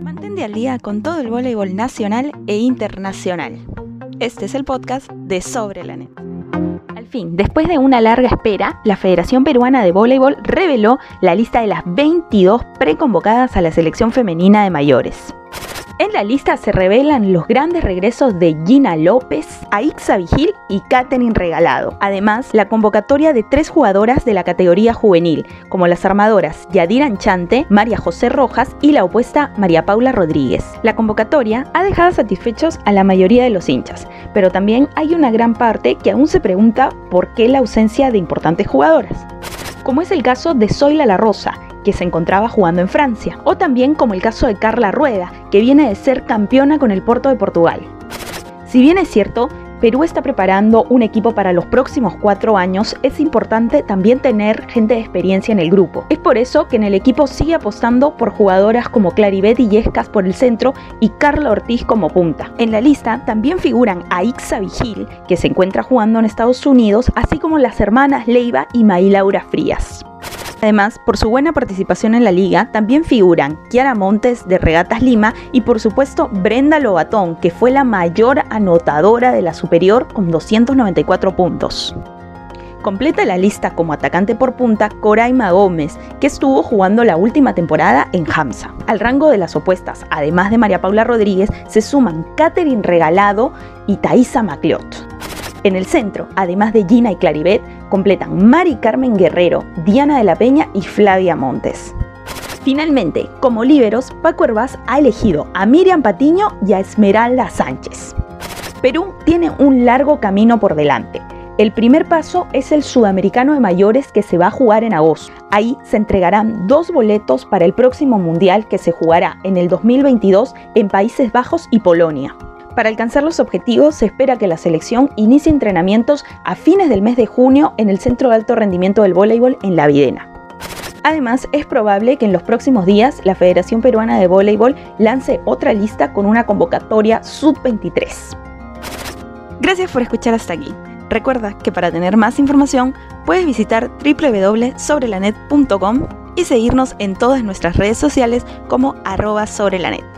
Mantente al día con todo el voleibol nacional e internacional. Este es el podcast de Sobre la Net. Al fin, después de una larga espera, la Federación Peruana de Voleibol reveló la lista de las 22 preconvocadas a la selección femenina de mayores. En la lista se revelan los grandes regresos de Gina López, Aixa Vigil y Katherine Regalado. Además, la convocatoria de tres jugadoras de la categoría juvenil, como las armadoras Yadira Anchante, María José Rojas y la opuesta María Paula Rodríguez. La convocatoria ha dejado satisfechos a la mayoría de los hinchas, pero también hay una gran parte que aún se pregunta por qué la ausencia de importantes jugadoras. Como es el caso de Zoila La Rosa, que se encontraba jugando en Francia, o también como el caso de Carla Rueda, que viene de ser campeona con el Porto de Portugal. Si bien es cierto, Perú está preparando un equipo para los próximos cuatro años, es importante también tener gente de experiencia en el grupo. Es por eso que en el equipo sigue apostando por jugadoras como Claribet Illescas por el centro y Carla Ortiz como punta. En la lista también figuran a Ixa Vigil, que se encuentra jugando en Estados Unidos, así como las hermanas Leiva y Laura Frías. Además, por su buena participación en la liga, también figuran Kiara Montes de Regatas Lima y por supuesto Brenda Lobatón, que fue la mayor anotadora de la superior con 294 puntos. Completa la lista como atacante por punta Coraima Gómez, que estuvo jugando la última temporada en Hamza. Al rango de las opuestas, además de María Paula Rodríguez, se suman Catherine Regalado y Thaisa Macleot. En el centro, además de Gina y Claribet, completan Mari Carmen Guerrero, Diana de la Peña y Flavia Montes. Finalmente, como líberos, Paco Herbaz ha elegido a Miriam Patiño y a Esmeralda Sánchez. Perú tiene un largo camino por delante. El primer paso es el sudamericano de mayores que se va a jugar en agosto. Ahí se entregarán dos boletos para el próximo mundial que se jugará en el 2022 en Países Bajos y Polonia. Para alcanzar los objetivos se espera que la selección inicie entrenamientos a fines del mes de junio en el Centro de Alto Rendimiento del Voleibol en La Videna. Además, es probable que en los próximos días la Federación Peruana de Voleibol lance otra lista con una convocatoria sub-23. Gracias por escuchar hasta aquí. Recuerda que para tener más información puedes visitar www.sobrelanet.com y seguirnos en todas nuestras redes sociales como arroba sobrelanet.